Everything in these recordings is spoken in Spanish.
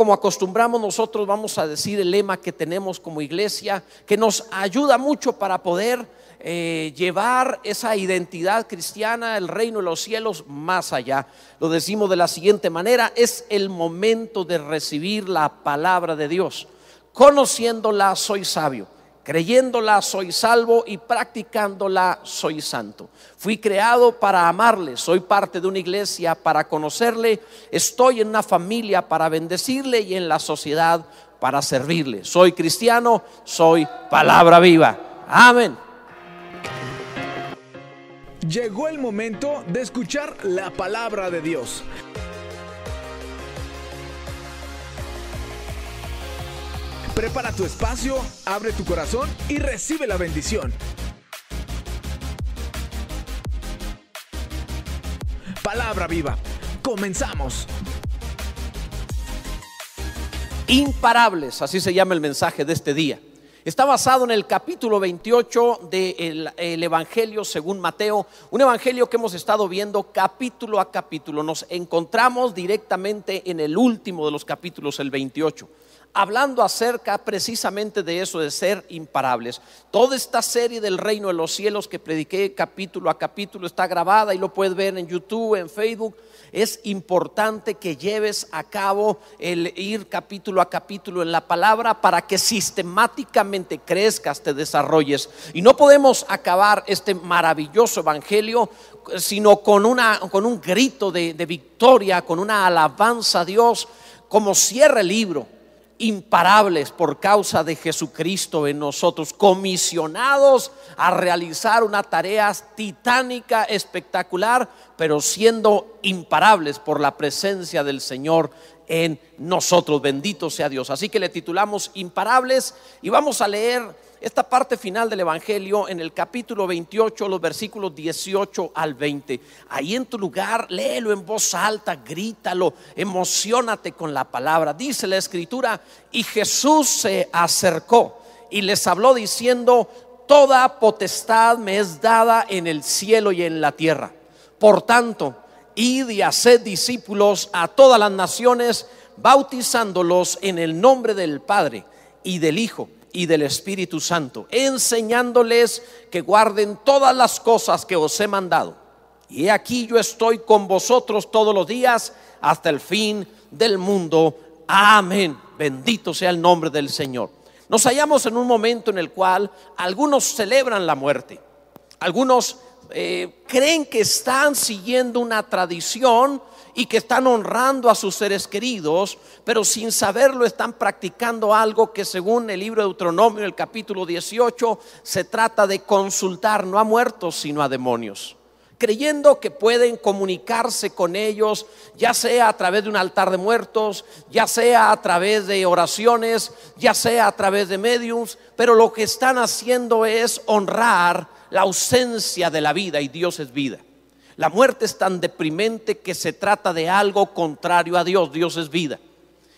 Como acostumbramos nosotros, vamos a decir el lema que tenemos como iglesia, que nos ayuda mucho para poder eh, llevar esa identidad cristiana, el reino de los cielos, más allá. Lo decimos de la siguiente manera, es el momento de recibir la palabra de Dios. Conociéndola soy sabio Creyéndola soy salvo y practicándola soy santo. Fui creado para amarle, soy parte de una iglesia para conocerle, estoy en una familia para bendecirle y en la sociedad para servirle. Soy cristiano, soy palabra viva. Amén. Llegó el momento de escuchar la palabra de Dios. Prepara tu espacio, abre tu corazón y recibe la bendición. Palabra viva. Comenzamos. Imparables, así se llama el mensaje de este día. Está basado en el capítulo 28 del Evangelio según Mateo, un evangelio que hemos estado viendo capítulo a capítulo. Nos encontramos directamente en el último de los capítulos, el 28 hablando acerca precisamente de eso, de ser imparables. Toda esta serie del reino de los cielos que prediqué capítulo a capítulo está grabada y lo puedes ver en YouTube, en Facebook. Es importante que lleves a cabo el ir capítulo a capítulo en la palabra para que sistemáticamente crezcas, te desarrolles. Y no podemos acabar este maravilloso evangelio sino con, una, con un grito de, de victoria, con una alabanza a Dios, como cierra el libro imparables por causa de Jesucristo en nosotros, comisionados a realizar una tarea titánica, espectacular, pero siendo imparables por la presencia del Señor en nosotros. Bendito sea Dios. Así que le titulamos Imparables y vamos a leer esta parte final del Evangelio en el capítulo 28, los versículos 18 al 20. Ahí en tu lugar, léelo en voz alta, grítalo, emocionate con la palabra. Dice la escritura, y Jesús se acercó y les habló diciendo, toda potestad me es dada en el cielo y en la tierra. Por tanto, id y haced discípulos a todas las naciones, bautizándolos en el nombre del Padre y del Hijo y del Espíritu Santo, enseñándoles que guarden todas las cosas que os he mandado. Y aquí yo estoy con vosotros todos los días hasta el fin del mundo. Amén. Bendito sea el nombre del Señor. Nos hallamos en un momento en el cual algunos celebran la muerte. Algunos eh, creen que están siguiendo una tradición y que están honrando a sus seres queridos, pero sin saberlo están practicando algo que según el libro de Deuteronomio, el capítulo 18, se trata de consultar no a muertos, sino a demonios creyendo que pueden comunicarse con ellos, ya sea a través de un altar de muertos, ya sea a través de oraciones, ya sea a través de mediums, pero lo que están haciendo es honrar la ausencia de la vida y Dios es vida. La muerte es tan deprimente que se trata de algo contrario a Dios. Dios es vida.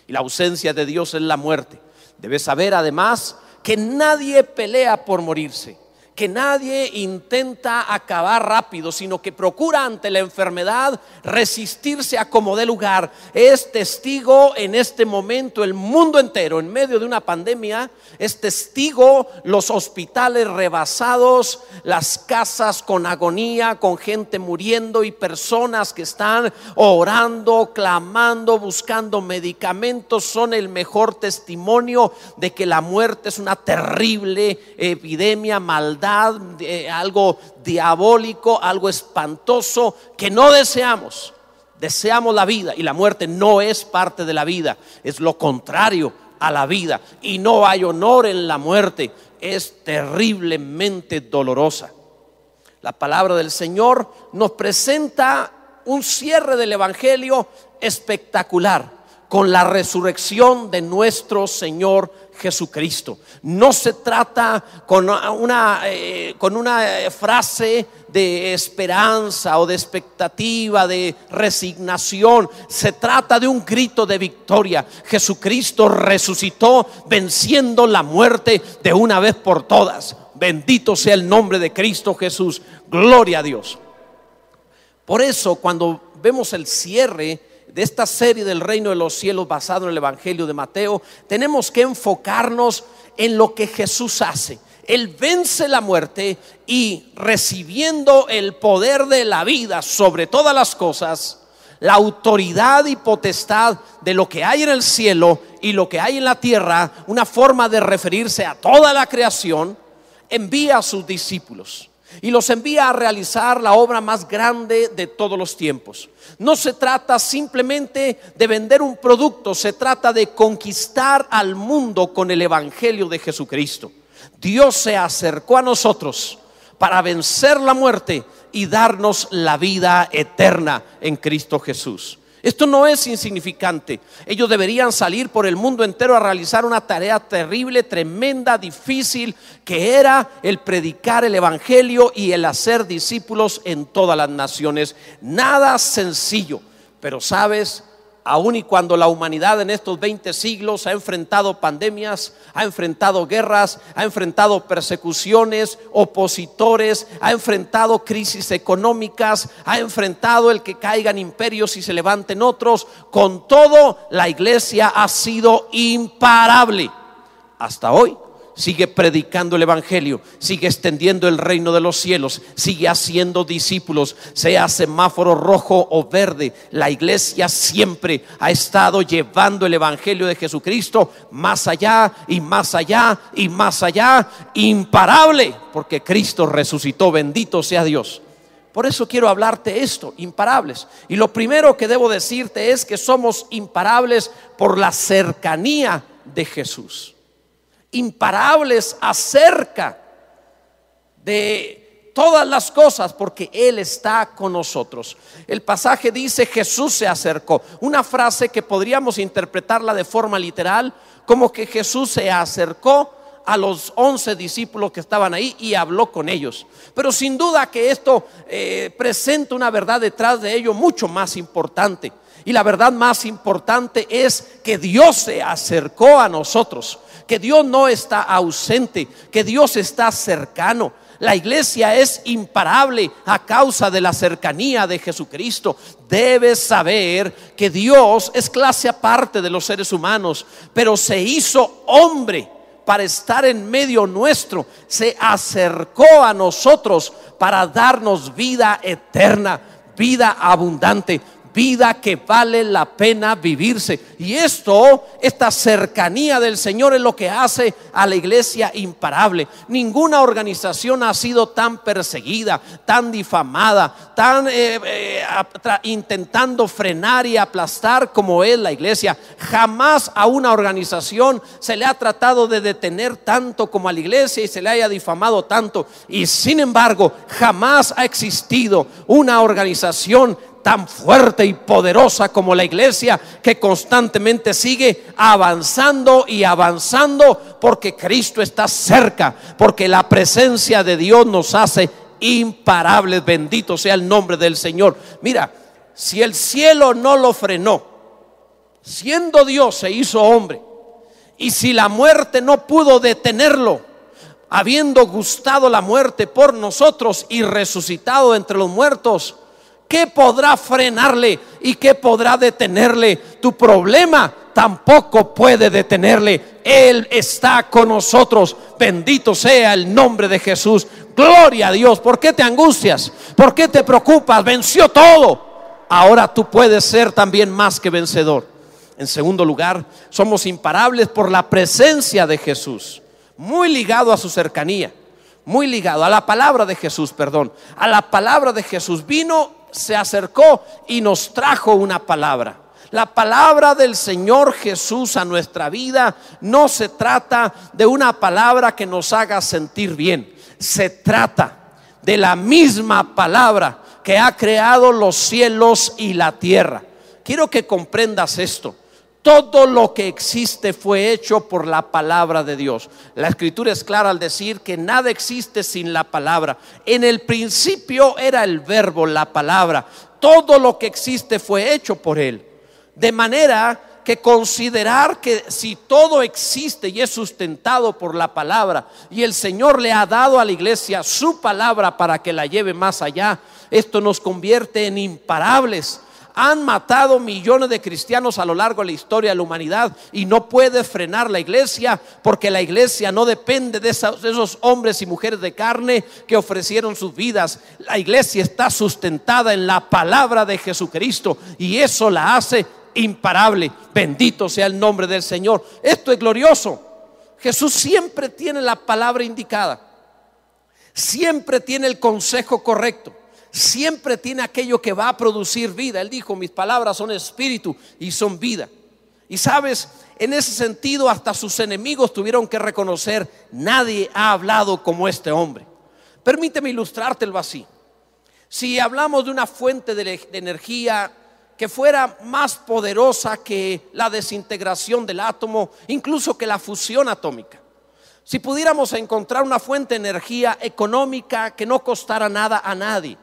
Y la ausencia de Dios es la muerte. Debes saber además que nadie pelea por morirse que nadie intenta acabar rápido, sino que procura ante la enfermedad resistirse a como dé lugar. Es testigo en este momento el mundo entero, en medio de una pandemia, es testigo los hospitales rebasados, las casas con agonía, con gente muriendo y personas que están orando, clamando, buscando medicamentos, son el mejor testimonio de que la muerte es una terrible epidemia, maldad algo diabólico, algo espantoso que no deseamos. Deseamos la vida y la muerte no es parte de la vida, es lo contrario a la vida. Y no hay honor en la muerte, es terriblemente dolorosa. La palabra del Señor nos presenta un cierre del Evangelio espectacular con la resurrección de nuestro Señor Jesucristo. No se trata con una, eh, con una eh, frase de esperanza o de expectativa, de resignación. Se trata de un grito de victoria. Jesucristo resucitó venciendo la muerte de una vez por todas. Bendito sea el nombre de Cristo Jesús. Gloria a Dios. Por eso cuando vemos el cierre de esta serie del reino de los cielos basado en el Evangelio de Mateo, tenemos que enfocarnos en lo que Jesús hace. Él vence la muerte y recibiendo el poder de la vida sobre todas las cosas, la autoridad y potestad de lo que hay en el cielo y lo que hay en la tierra, una forma de referirse a toda la creación, envía a sus discípulos y los envía a realizar la obra más grande de todos los tiempos. No se trata simplemente de vender un producto, se trata de conquistar al mundo con el Evangelio de Jesucristo. Dios se acercó a nosotros para vencer la muerte y darnos la vida eterna en Cristo Jesús. Esto no es insignificante. Ellos deberían salir por el mundo entero a realizar una tarea terrible, tremenda, difícil, que era el predicar el Evangelio y el hacer discípulos en todas las naciones. Nada sencillo, pero sabes, aun y cuando la humanidad en estos 20 siglos ha enfrentado pandemias, ha enfrentado guerras, ha enfrentado persecuciones, opositores, ha enfrentado crisis económicas, ha enfrentado el que caigan imperios y se levanten otros, con todo la iglesia ha sido imparable. Hasta hoy sigue predicando el Evangelio, sigue extendiendo el reino de los cielos, sigue haciendo discípulos, sea semáforo rojo o verde. La iglesia siempre ha estado llevando el Evangelio de Jesucristo más allá y más allá y más allá, imparable, porque Cristo resucitó, bendito sea Dios. Por eso quiero hablarte esto, imparables. Y lo primero que debo decirte es que somos imparables por la cercanía de Jesús imparables acerca de todas las cosas porque Él está con nosotros. El pasaje dice Jesús se acercó. Una frase que podríamos interpretarla de forma literal como que Jesús se acercó a los once discípulos que estaban ahí y habló con ellos. Pero sin duda que esto eh, presenta una verdad detrás de ello mucho más importante. Y la verdad más importante es que Dios se acercó a nosotros que Dios no está ausente, que Dios está cercano. La iglesia es imparable a causa de la cercanía de Jesucristo. Debes saber que Dios es clase aparte de los seres humanos, pero se hizo hombre para estar en medio nuestro. Se acercó a nosotros para darnos vida eterna, vida abundante vida que vale la pena vivirse. Y esto, esta cercanía del Señor es lo que hace a la iglesia imparable. Ninguna organización ha sido tan perseguida, tan difamada, tan eh, eh, intentando frenar y aplastar como es la iglesia. Jamás a una organización se le ha tratado de detener tanto como a la iglesia y se le haya difamado tanto. Y sin embargo, jamás ha existido una organización tan fuerte y poderosa como la iglesia que constantemente sigue avanzando y avanzando porque Cristo está cerca, porque la presencia de Dios nos hace imparables. Bendito sea el nombre del Señor. Mira, si el cielo no lo frenó, siendo Dios se hizo hombre, y si la muerte no pudo detenerlo, habiendo gustado la muerte por nosotros y resucitado entre los muertos, ¿Qué podrá frenarle y qué podrá detenerle? Tu problema tampoco puede detenerle. Él está con nosotros. Bendito sea el nombre de Jesús. Gloria a Dios. ¿Por qué te angustias? ¿Por qué te preocupas? Venció todo. Ahora tú puedes ser también más que vencedor. En segundo lugar, somos imparables por la presencia de Jesús. Muy ligado a su cercanía muy ligado a la palabra de Jesús, perdón, a la palabra de Jesús. Vino se acercó y nos trajo una palabra. La palabra del Señor Jesús a nuestra vida no se trata de una palabra que nos haga sentir bien. Se trata de la misma palabra que ha creado los cielos y la tierra. Quiero que comprendas esto. Todo lo que existe fue hecho por la palabra de Dios. La escritura es clara al decir que nada existe sin la palabra. En el principio era el verbo, la palabra. Todo lo que existe fue hecho por él. De manera que considerar que si todo existe y es sustentado por la palabra y el Señor le ha dado a la iglesia su palabra para que la lleve más allá, esto nos convierte en imparables Han matado millones de cristianos a lo largo de la historia de la humanidad y no puede frenar la iglesia porque la iglesia no depende de esos, hombres y mujeres de carne que ofrecieron sus vidas. La iglesia está sustentada en la palabra de Jesucristo y eso la hace imparable. Bendito sea el nombre del Señor. Esto es glorioso. Jesús siempre tiene la palabra indicada. Siempre tiene el consejo correcto. Siempre tiene aquello que va a producir vida. Él dijo, mis palabras son espíritu y son vida. Y sabes, en ese sentido hasta sus enemigos tuvieron que reconocer, nadie ha hablado como este hombre. Permíteme ilustrártelo así. Si hablamos de una fuente de, de energía que fuera más poderosa que la desintegración del átomo, incluso que la fusión atómica. Si pudiéramos encontrar una fuente de energía económica que no costara nada a nadie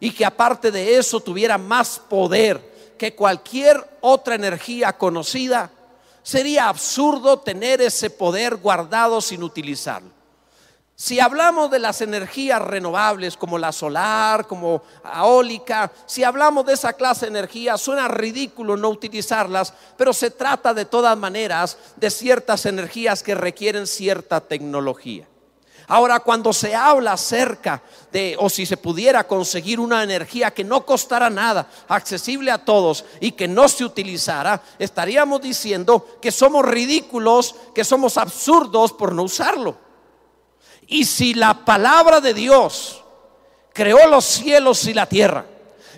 y que aparte de eso tuviera más poder que cualquier otra energía conocida, sería absurdo tener ese poder guardado sin utilizarlo. Si hablamos de las energías renovables como la solar, como eólica, si hablamos de esa clase de energía, suena ridículo no utilizarlas, pero se trata de todas maneras de ciertas energías que requieren cierta tecnología. Ahora, cuando se habla acerca de, o si se pudiera conseguir una energía que no costara nada, accesible a todos y que no se utilizara, estaríamos diciendo que somos ridículos, que somos absurdos por no usarlo. Y si la palabra de Dios creó los cielos y la tierra,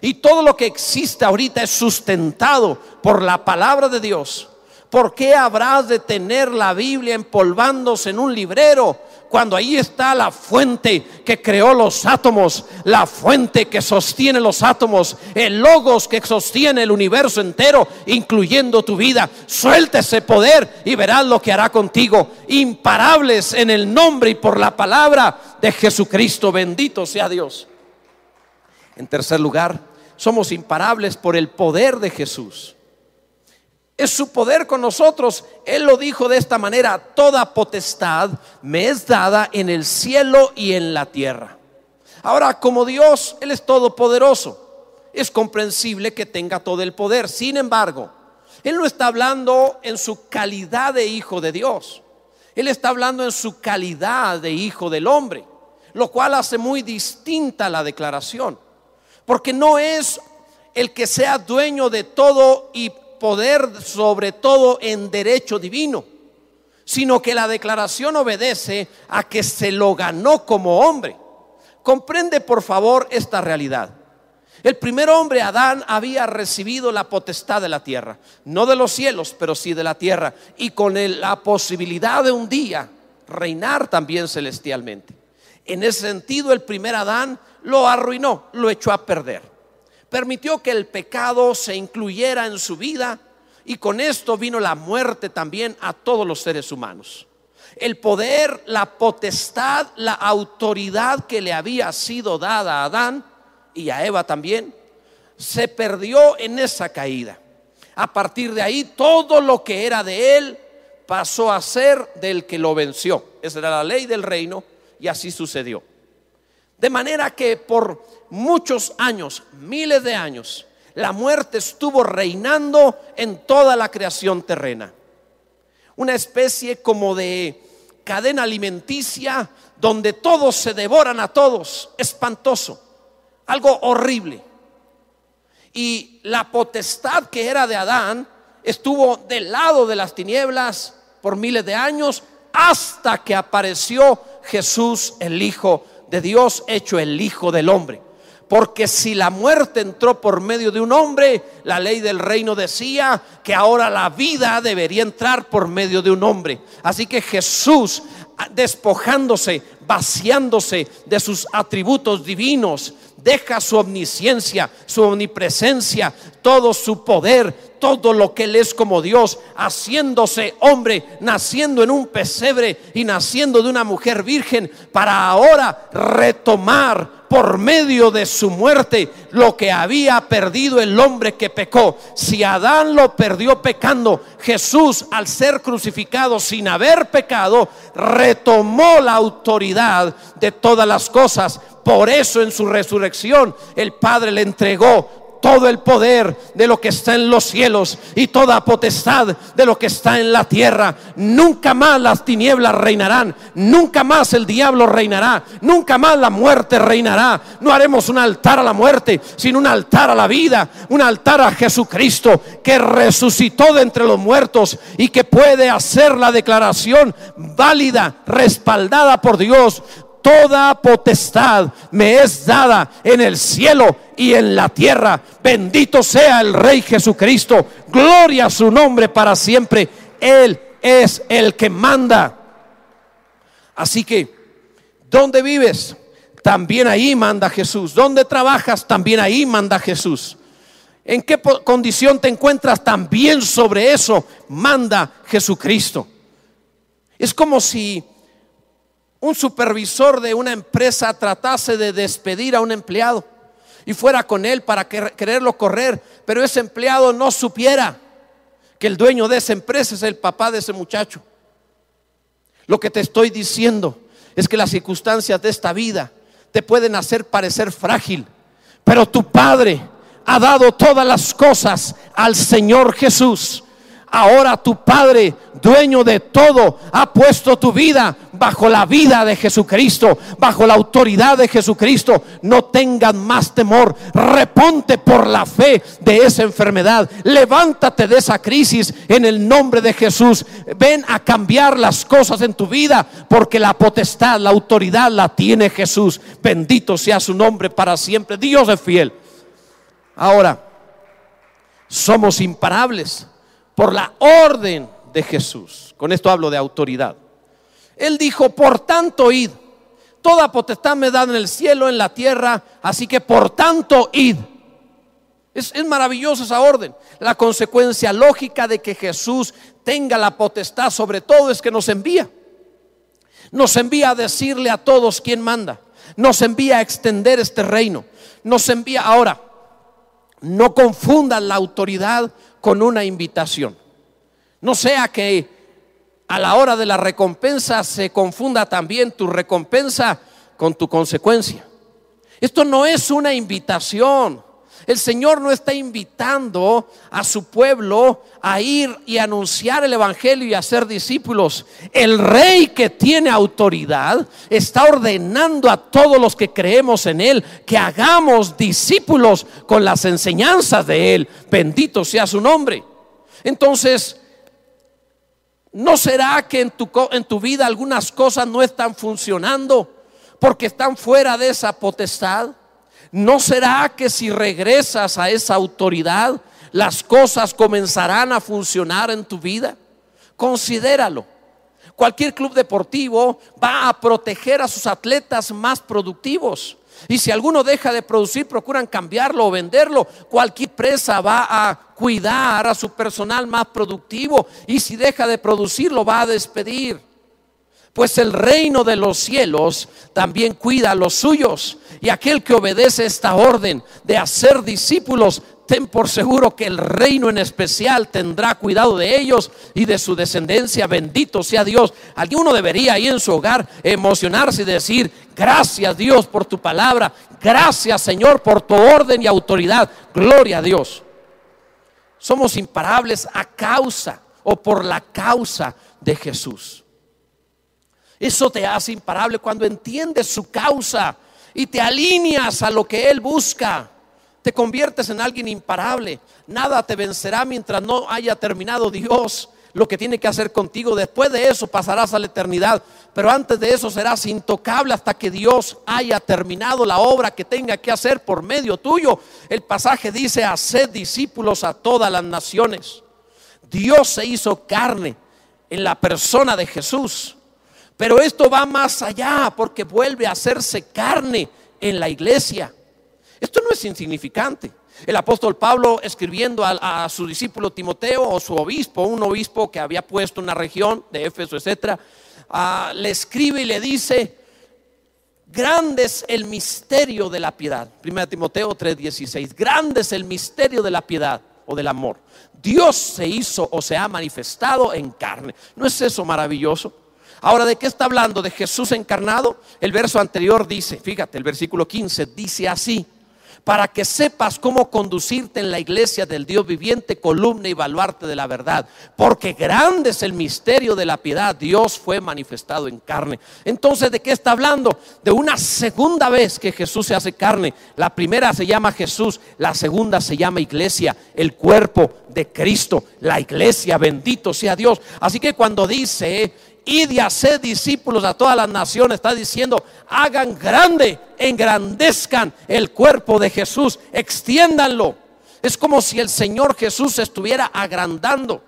y todo lo que existe ahorita es sustentado por la palabra de Dios, ¿por qué habrás de tener la Biblia empolvándose en un librero cuando ahí está la fuente que creó los átomos, la fuente que sostiene los átomos, el logos que sostiene el universo entero, incluyendo tu vida. Suelta ese poder y verás lo que hará contigo. Imparables en el nombre y por la palabra de Jesucristo. Bendito sea Dios. En tercer lugar, somos imparables por el poder de Jesús es su poder con nosotros. Él lo dijo de esta manera, toda potestad me es dada en el cielo y en la tierra. Ahora, como Dios, Él es todopoderoso. Es comprensible que tenga todo el poder. Sin embargo, Él no está hablando en su calidad de hijo de Dios. Él está hablando en su calidad de hijo del hombre, lo cual hace muy distinta la declaración. Porque no es el que sea dueño de todo y poder sobre todo en derecho divino, sino que la declaración obedece a que se lo ganó como hombre. Comprende por favor esta realidad. El primer hombre, Adán, había recibido la potestad de la tierra, no de los cielos, pero sí de la tierra, y con la posibilidad de un día reinar también celestialmente. En ese sentido, el primer Adán lo arruinó, lo echó a perder permitió que el pecado se incluyera en su vida y con esto vino la muerte también a todos los seres humanos. El poder, la potestad, la autoridad que le había sido dada a Adán y a Eva también, se perdió en esa caída. A partir de ahí, todo lo que era de él pasó a ser del que lo venció. Esa era la ley del reino y así sucedió. De manera que por muchos años, miles de años, la muerte estuvo reinando en toda la creación terrena. Una especie como de cadena alimenticia donde todos se devoran a todos. Espantoso. Algo horrible. Y la potestad que era de Adán estuvo del lado de las tinieblas por miles de años hasta que apareció Jesús el Hijo de Dios hecho el Hijo del Hombre. Porque si la muerte entró por medio de un hombre, la ley del reino decía que ahora la vida debería entrar por medio de un hombre. Así que Jesús, despojándose, vaciándose de sus atributos divinos, deja su omnisciencia, su omnipresencia, todo su poder, todo lo que Él es como Dios, haciéndose hombre, naciendo en un pesebre y naciendo de una mujer virgen, para ahora retomar por medio de su muerte lo que había perdido el hombre que pecó. Si Adán lo perdió pecando, Jesús al ser crucificado sin haber pecado, retomó la autoridad de todas las cosas. Por eso en su resurrección el Padre le entregó todo el poder de lo que está en los cielos y toda potestad de lo que está en la tierra. Nunca más las tinieblas reinarán, nunca más el diablo reinará, nunca más la muerte reinará. No haremos un altar a la muerte, sino un altar a la vida, un altar a Jesucristo que resucitó de entre los muertos y que puede hacer la declaración válida, respaldada por Dios toda potestad me es dada en el cielo y en la tierra. Bendito sea el Rey Jesucristo. Gloria a su nombre para siempre. Él es el que manda. Así que, ¿dónde vives? También ahí manda Jesús. ¿Dónde trabajas? También ahí manda Jesús. ¿En qué condición te encuentras? También sobre eso manda Jesucristo. Es como si un supervisor de una empresa tratase de despedir a un empleado y fuera con él para quererlo correr, pero ese empleado no supiera que el dueño de esa empresa es el papá de ese muchacho. Lo que te estoy diciendo es que las circunstancias de esta vida te pueden hacer parecer frágil, pero tu Padre ha dado todas las cosas al Señor Jesús Ahora tu Padre, dueño de todo, ha puesto tu vida bajo la vida de Jesucristo, bajo la autoridad de Jesucristo. No tengan más temor. Reponte por la fe de esa enfermedad. Levántate de esa crisis en el nombre de Jesús. Ven a cambiar las cosas en tu vida porque la potestad, la autoridad la tiene Jesús. Bendito sea su nombre para siempre. Dios es fiel. Ahora, somos imparables por la orden de Jesús. Con esto hablo de autoridad. Él dijo, por tanto, id. Toda potestad me da en el cielo, en la tierra, así que por tanto, id. Es, es maravillosa esa orden. La consecuencia lógica de que Jesús tenga la potestad sobre todo es que nos envía. Nos envía a decirle a todos quién manda. Nos envía a extender este reino. Nos envía ahora. No confundan la autoridad con una invitación. No sea que a la hora de la recompensa se confunda también tu recompensa con tu consecuencia. Esto no es una invitación. El Señor no está invitando a su pueblo a ir y anunciar el Evangelio y a ser discípulos. El rey que tiene autoridad está ordenando a todos los que creemos en Él que hagamos discípulos con las enseñanzas de Él. Bendito sea su nombre. Entonces, ¿no será que en tu, en tu vida algunas cosas no están funcionando porque están fuera de esa potestad? ¿No será que si regresas a esa autoridad, las cosas comenzarán a funcionar en tu vida? Considéralo. Cualquier club deportivo va a proteger a sus atletas más productivos. Y si alguno deja de producir, procuran cambiarlo o venderlo. Cualquier empresa va a cuidar a su personal más productivo. Y si deja de producir, lo va a despedir. Pues el reino de los cielos también cuida a los suyos. Y aquel que obedece esta orden de hacer discípulos, ten por seguro que el reino en especial tendrá cuidado de ellos y de su descendencia. Bendito sea Dios. Alguno debería ahí en su hogar emocionarse y decir, gracias Dios por tu palabra. Gracias Señor por tu orden y autoridad. Gloria a Dios. Somos imparables a causa o por la causa de Jesús. Eso te hace imparable cuando entiendes su causa y te alineas a lo que Él busca. Te conviertes en alguien imparable. Nada te vencerá mientras no haya terminado Dios lo que tiene que hacer contigo. Después de eso pasarás a la eternidad. Pero antes de eso serás intocable hasta que Dios haya terminado la obra que tenga que hacer por medio tuyo. El pasaje dice, haced discípulos a todas las naciones. Dios se hizo carne en la persona de Jesús pero esto va más allá porque vuelve a hacerse carne en la iglesia. Esto no es insignificante. El apóstol Pablo escribiendo a, su discípulo Timoteo o su obispo, un obispo que había puesto una región de Éfeso, etcétera, ah, le escribe y le dice: Grande es el misterio de la piedad. 1 Timoteo 3:16. Grande es el misterio de la piedad o del amor. Dios se hizo o se ha manifestado en carne. ¿No es eso maravilloso? Ahora, ¿de qué está hablando? ¿De Jesús encarnado? El verso anterior dice, fíjate, el versículo 15 dice así, para que sepas cómo conducirte en la iglesia del Dios viviente, columna y baluarte de la verdad. Porque grande es el misterio de la piedad. Dios fue manifestado en carne. Entonces, ¿de qué está hablando? De una segunda vez que Jesús se hace carne. La primera se llama Jesús, la segunda se llama iglesia, el cuerpo de Cristo, la iglesia, bendito sea Dios. Así que cuando dice y de hacer discípulos a todas las naciones. Está diciendo, hagan grande, engrandezcan el cuerpo de Jesús, extiéndanlo. Es como si el Señor Jesús estuviera agrandando.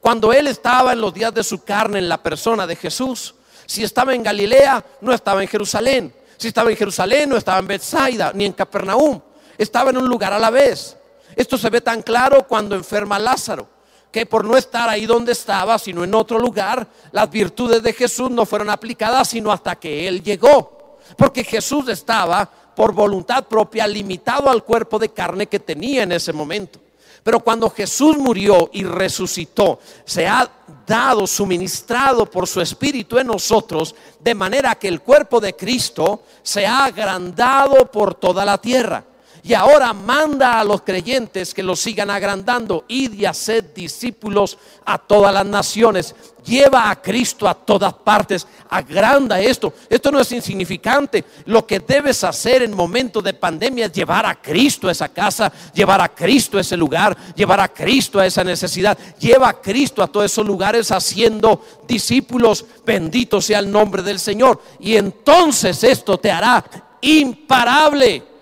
Cuando Él estaba en los días de su carne en la persona de Jesús, si estaba en Galilea, no estaba en Jerusalén. Si estaba en Jerusalén, no estaba en Bethsaida ni en Capernaum. Estaba en un lugar a la vez. Esto se ve tan claro cuando enferma Lázaro que por no estar ahí donde estaba, sino en otro lugar, las virtudes de Jesús no fueron aplicadas sino hasta que Él llegó. Porque Jesús estaba por voluntad propia limitado al cuerpo de carne que tenía en ese momento. Pero cuando Jesús murió y resucitó, se ha dado, suministrado por su Espíritu en nosotros, de manera que el cuerpo de Cristo se ha agrandado por toda la tierra. Y ahora manda a los creyentes que los sigan agrandando. Id y haced discípulos a todas las naciones. Lleva a Cristo a todas partes. Agranda esto. Esto no es insignificante. Lo que debes hacer en momentos de pandemia es llevar a Cristo a esa casa, llevar a Cristo a ese lugar, llevar a Cristo a esa necesidad. Lleva a Cristo a todos esos lugares haciendo discípulos. Bendito sea el nombre del Señor. Y entonces esto te hará imparable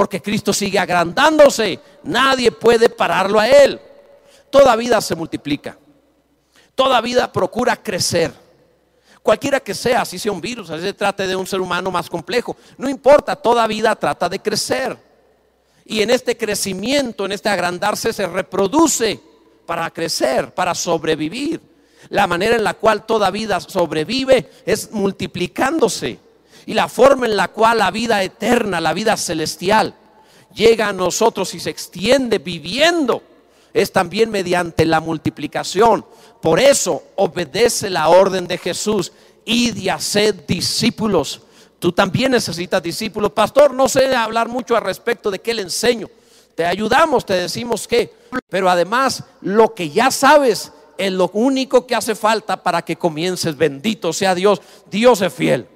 porque Cristo sigue agrandándose. Nadie puede pararlo a Él. Toda vida se multiplica. Toda vida procura crecer. Cualquiera que sea, si sea un virus, si se trate de un ser humano más complejo, no importa, toda vida trata de crecer. Y en este crecimiento, en este agrandarse, se reproduce para crecer, para sobrevivir. La manera en la cual toda vida sobrevive es multiplicándose y la forma en la cual la vida eterna, la vida celestial, llega a nosotros y se extiende viviendo es también mediante la multiplicación. Por eso obedece la orden de Jesús y de hacer discípulos. Tú también necesitas discípulos. Pastor, no sé hablar mucho al respecto de qué le enseño. Te ayudamos, te decimos que, pero además lo que ya sabes es lo único que hace falta para que comiences. Bendito sea Dios. Dios es fiel.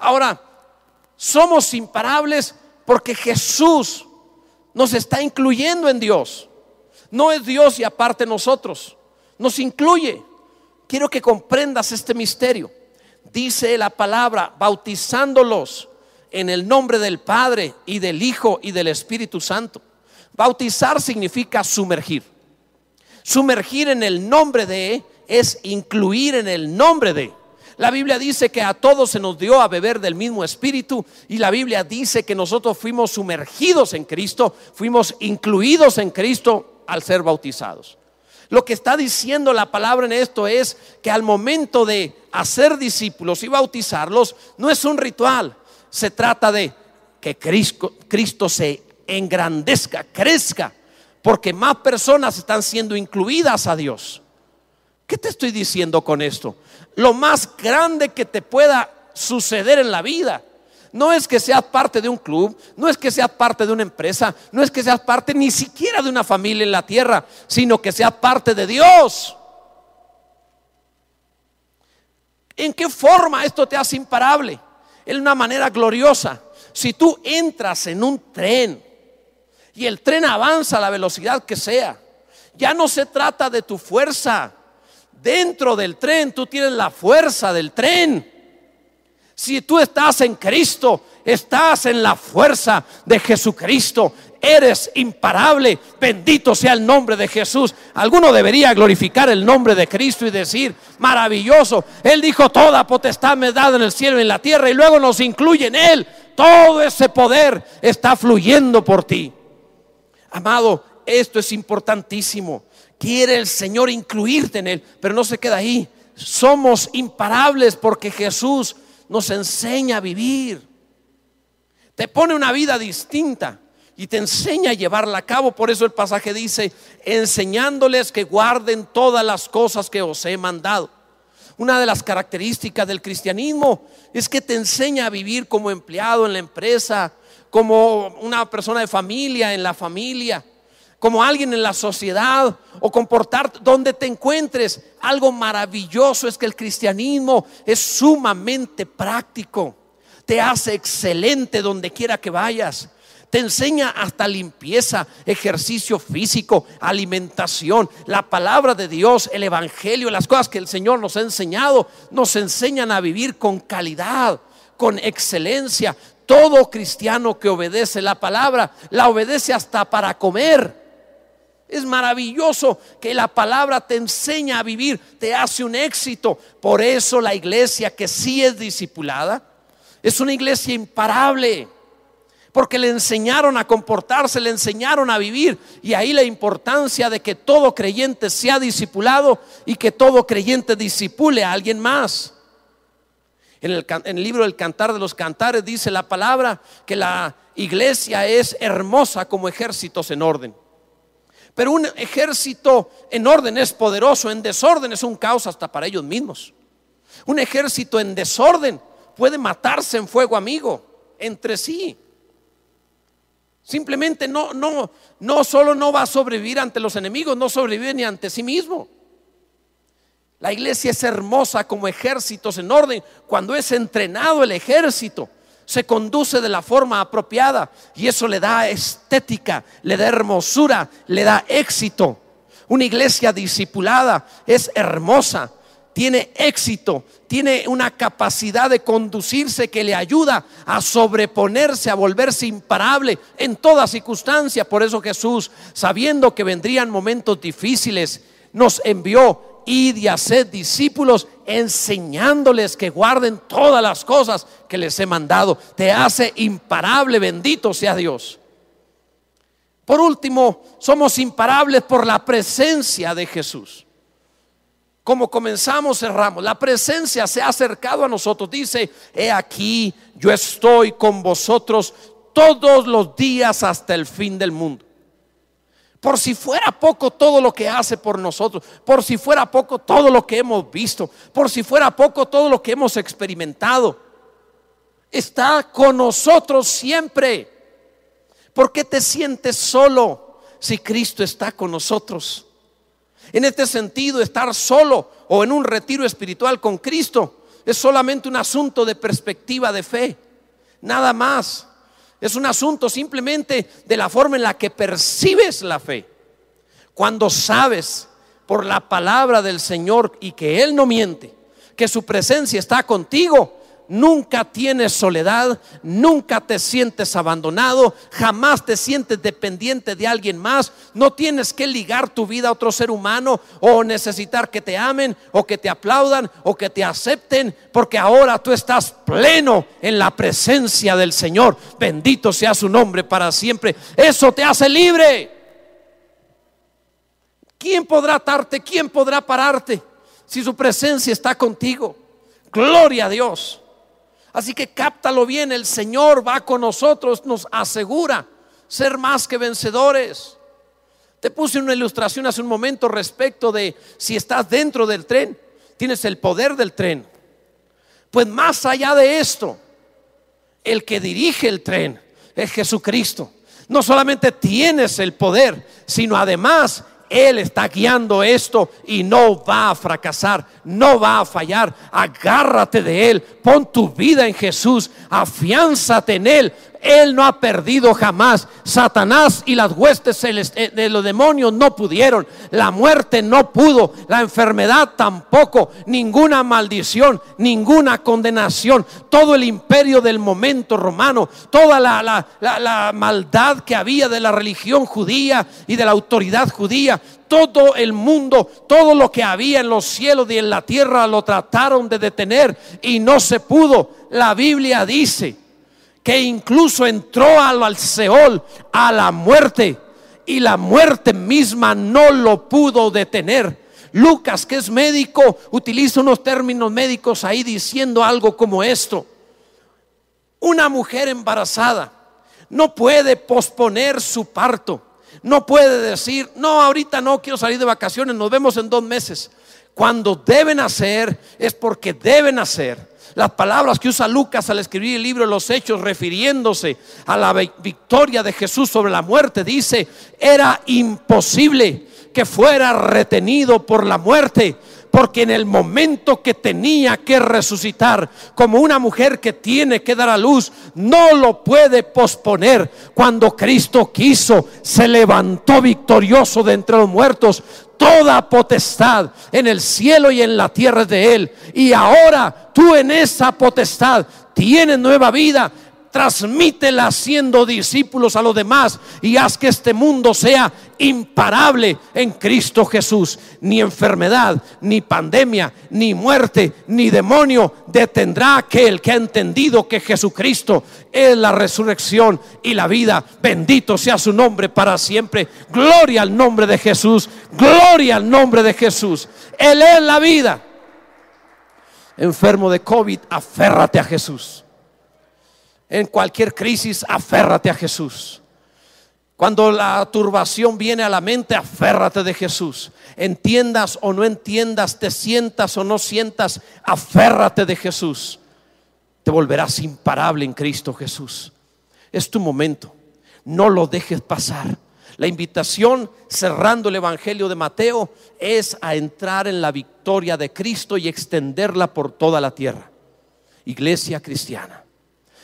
Ahora, somos imparables porque Jesús nos está incluyendo en Dios. No es Dios y aparte nosotros. Nos incluye. Quiero que comprendas este misterio. Dice la palabra, bautizándolos en el nombre del Padre y del Hijo y del Espíritu Santo. Bautizar significa sumergir. Sumergir en el nombre de es incluir en el nombre de. La Biblia dice que a todos se nos dio a beber del mismo espíritu y la Biblia dice que nosotros fuimos sumergidos en Cristo, fuimos incluidos en Cristo al ser bautizados. Lo que está diciendo la palabra en esto es que al momento de hacer discípulos y bautizarlos, no es un ritual, se trata de que Cristo, se engrandezca, crezca, porque más personas están siendo incluidas a Dios. ¿Qué te estoy diciendo con esto? Lo más grande que te pueda suceder en la vida. No es que seas parte de un club, no es que seas parte de una empresa, no es que seas parte ni siquiera de una familia en la tierra, sino que seas parte de Dios. ¿En qué forma esto te hace imparable? En una manera gloriosa. Si tú entras en un tren y el tren avanza a la velocidad que sea, ya no se trata de tu fuerza, Dentro del tren tú tienes la fuerza del tren. Si tú estás en Cristo, estás en la fuerza de Jesucristo. Eres imparable. Bendito sea el nombre de Jesús. Alguno debería glorificar el nombre de Cristo y decir, maravilloso. Él dijo, toda potestad me dada en el cielo y en la tierra y luego nos incluye en Él. Todo ese poder está fluyendo por ti. Amado, esto es importantísimo. Quiere el Señor incluirte en Él, pero no se queda ahí. Somos imparables porque Jesús nos enseña a vivir. Te pone una vida distinta y te enseña a llevarla a cabo. Por eso el pasaje dice, enseñándoles que guarden todas las cosas que os he mandado. Una de las características del cristianismo es que te enseña a vivir como empleado en la empresa, como una persona de familia en la familia, como alguien en la sociedad o comportarte donde te encuentres. Algo maravilloso es que el cristianismo es sumamente práctico. Te hace excelente donde quiera que vayas. Te enseña hasta limpieza, ejercicio físico, alimentación, la palabra de Dios, el Evangelio, las cosas que el Señor nos ha enseñado, nos enseñan a vivir con calidad, con excelencia. Todo cristiano que obedece la palabra, la obedece hasta para comer. Es maravilloso que la palabra te enseña a vivir, te hace un éxito. Por eso la iglesia que sí es discipulada es una iglesia imparable. Porque le enseñaron a comportarse, le enseñaron a vivir. Y ahí la importancia de que todo creyente sea discipulado y que todo creyente disipule a alguien más. En el, en el, libro del Cantar de los Cantares dice la palabra que la iglesia es hermosa como ejércitos en orden. Pero un ejército en orden es poderoso, en desorden es un caos hasta para ellos mismos. Un ejército en desorden puede matarse en fuego amigo entre sí. Simplemente no, no, no solo no va a sobrevivir ante los enemigos, no sobrevive ni ante sí mismo. La iglesia es hermosa como ejércitos en orden. Cuando es entrenado el ejército, se conduce de la forma apropiada y eso le da estética, le da hermosura, le da éxito. Una iglesia discipulada es hermosa, tiene éxito, tiene una capacidad de conducirse que le ayuda a sobreponerse, a volverse imparable en toda circunstancia. Por eso Jesús, sabiendo que vendrían momentos difíciles, nos envió id y haced discípulos enseñándoles que guarden todas las cosas que les he mandado. Te hace imparable, bendito sea Dios. Por último, somos imparables por la presencia de Jesús. Como comenzamos, cerramos. La presencia se ha acercado a nosotros. Dice, he aquí, yo estoy con vosotros todos los días hasta el fin del mundo. Por si fuera poco todo lo que hace por nosotros, por si fuera poco todo lo que hemos visto, por si fuera poco todo lo que hemos experimentado, está con nosotros siempre. ¿Por qué te sientes solo si Cristo está con nosotros? En este sentido, estar solo o en un retiro espiritual con Cristo es solamente un asunto de perspectiva de fe, nada más. Es un asunto simplemente de la forma en la que percibes la fe. Cuando sabes por la palabra del Señor y que Él no miente, que su presencia está contigo, nunca tienes soledad, nunca te sientes abandonado, jamás te sientes dependiente de alguien más, no tienes que ligar tu vida a otro ser humano o necesitar que te amen o que te aplaudan o que te acepten, porque ahora tú estás pleno en la presencia del Señor. Bendito sea su nombre para siempre. Eso te hace libre. ¿Quién podrá atarte? ¿Quién podrá pararte si su presencia está contigo? Gloria a Dios. Así que cáptalo bien, el Señor va con nosotros, nos asegura ser más que vencedores. Te puse una ilustración hace un momento respecto de si estás dentro del tren, tienes el poder del tren. Pues más allá de esto, el que dirige el tren es Jesucristo. No solamente tienes el poder, sino además él está guiando esto y no va a fracasar, no va a fallar. Agárrate de Él, pon tu vida en Jesús, afiánzate en Él, él no ha perdido jamás. Satanás y las huestes eh, de los demonios no pudieron. La muerte no pudo. La enfermedad tampoco. Ninguna maldición, ninguna condenación. Todo el imperio del momento romano, toda la, la maldad que había de la religión judía y de la autoridad judía, todo el mundo, todo lo que había en los cielos y en la tierra lo trataron de detener y no se pudo. La Biblia dice que incluso entró al Seol, a la muerte, y la muerte misma no lo pudo detener. Lucas, que es médico, utiliza unos términos médicos ahí diciendo algo como esto. Una mujer embarazada no puede posponer su parto. No puede decir, no, ahorita no quiero salir de vacaciones, nos vemos en dos meses. Cuando deben hacer es porque deben hacer Las palabras que usa Lucas al escribir el libro de los Hechos refiriéndose a la victoria de Jesús sobre la muerte, dice, era imposible que fuera retenido por la muerte porque en el momento que tenía que resucitar, como una mujer que tiene que dar a luz, no lo puede posponer. Cuando Cristo quiso, se levantó victorioso de entre los muertos. Toda potestad en el cielo y en la tierra de Él. Y ahora tú en esa potestad tienes nueva vida transmítela haciendo discípulos a los demás y haz que este mundo sea imparable en Cristo Jesús. Ni enfermedad, ni pandemia, ni muerte, ni demonio detendrá aquel que ha entendido que Jesucristo es la resurrección y la vida. Bendito sea su nombre para siempre. Gloria al nombre de Jesús. Gloria al nombre de Jesús. Él es la vida. Enfermo de COVID, aférrate a Jesús en cualquier crisis, aférrate a Jesús. Cuando la turbación viene a la mente, aférrate de Jesús. Entiendas o no entiendas, te sientas o no sientas, aférrate de Jesús. Te volverás imparable en Cristo Jesús. Es tu momento. No lo dejes pasar. La invitación, cerrando el Evangelio de Mateo, es a entrar en la victoria de Cristo y extenderla por toda la tierra. Iglesia cristiana.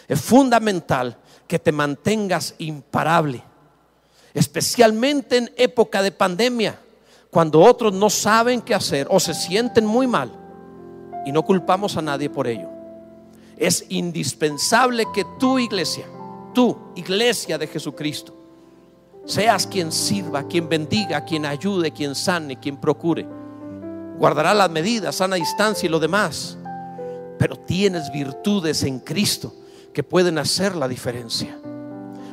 Es fundamental que te mantengas imparable, especialmente en época de pandemia, cuando otros no saben qué hacer o se sienten muy mal y no culpamos a nadie por ello. Es indispensable que tu iglesia, tu iglesia de Jesucristo, seas quien sirva, quien bendiga, quien ayude, quien sane, quien procure. Guardará las medidas, sana distancia y lo demás. Pero tienes virtudes en Cristo que pueden hacer la diferencia.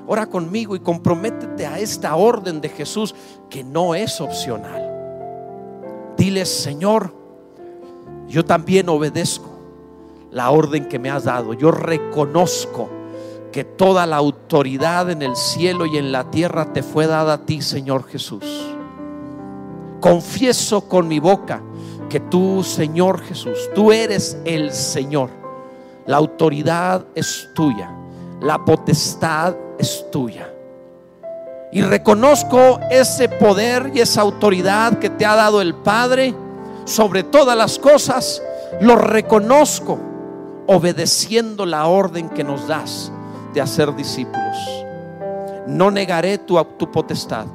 Ora conmigo y comprométete a esta orden de Jesús que no es opcional. Diles, Señor, yo también obedezco la orden que me has dado. Yo reconozco que toda la autoridad en el cielo y en la tierra te fue dada a ti, Señor Jesús. Confieso con mi boca que tú, Señor Jesús, tú eres el Señor la autoridad es tuya. La potestad es tuya. Y reconozco ese poder y esa autoridad que te ha dado el Padre sobre todas las cosas. Lo reconozco obedeciendo la orden que nos das de hacer discípulos. No negaré tu, potestad.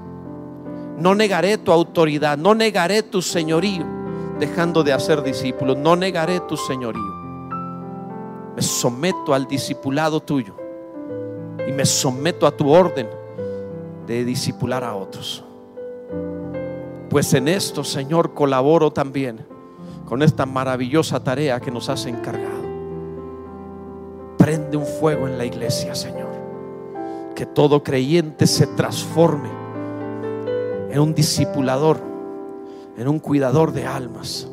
No negaré tu autoridad. No negaré tu señorío dejando de hacer discípulos. No negaré tu señorío me someto al discipulado tuyo y me someto a tu orden de discipular a otros. Pues en esto, Señor, colaboro también con esta maravillosa tarea que nos has encargado. Prende un fuego en la iglesia, Señor. Que todo creyente se transforme en un discipulador, en un cuidador de almas,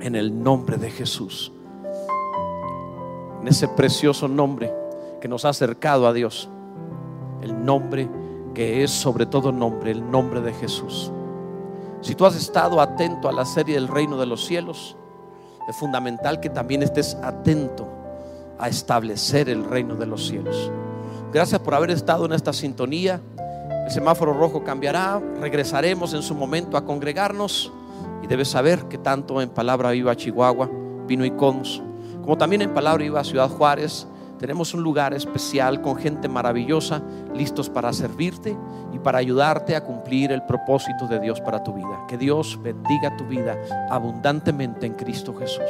en el nombre de Jesús en ese precioso nombre que nos ha acercado a Dios. El nombre que es sobre todo nombre, el nombre de Jesús. Si tú has estado atento a la serie del reino de los cielos, es fundamental que también estés atento a establecer el reino de los cielos. Gracias por haber estado en esta sintonía. El semáforo rojo cambiará, regresaremos en su momento a congregarnos y debes saber que tanto en Palabra Viva Chihuahua, Vino y Conos, como también en Palabra Iba Ciudad Juárez, tenemos un lugar especial con gente maravillosa, listos para servirte y para ayudarte a cumplir el propósito de Dios para tu vida. Que Dios bendiga tu vida abundantemente en Cristo Jesús.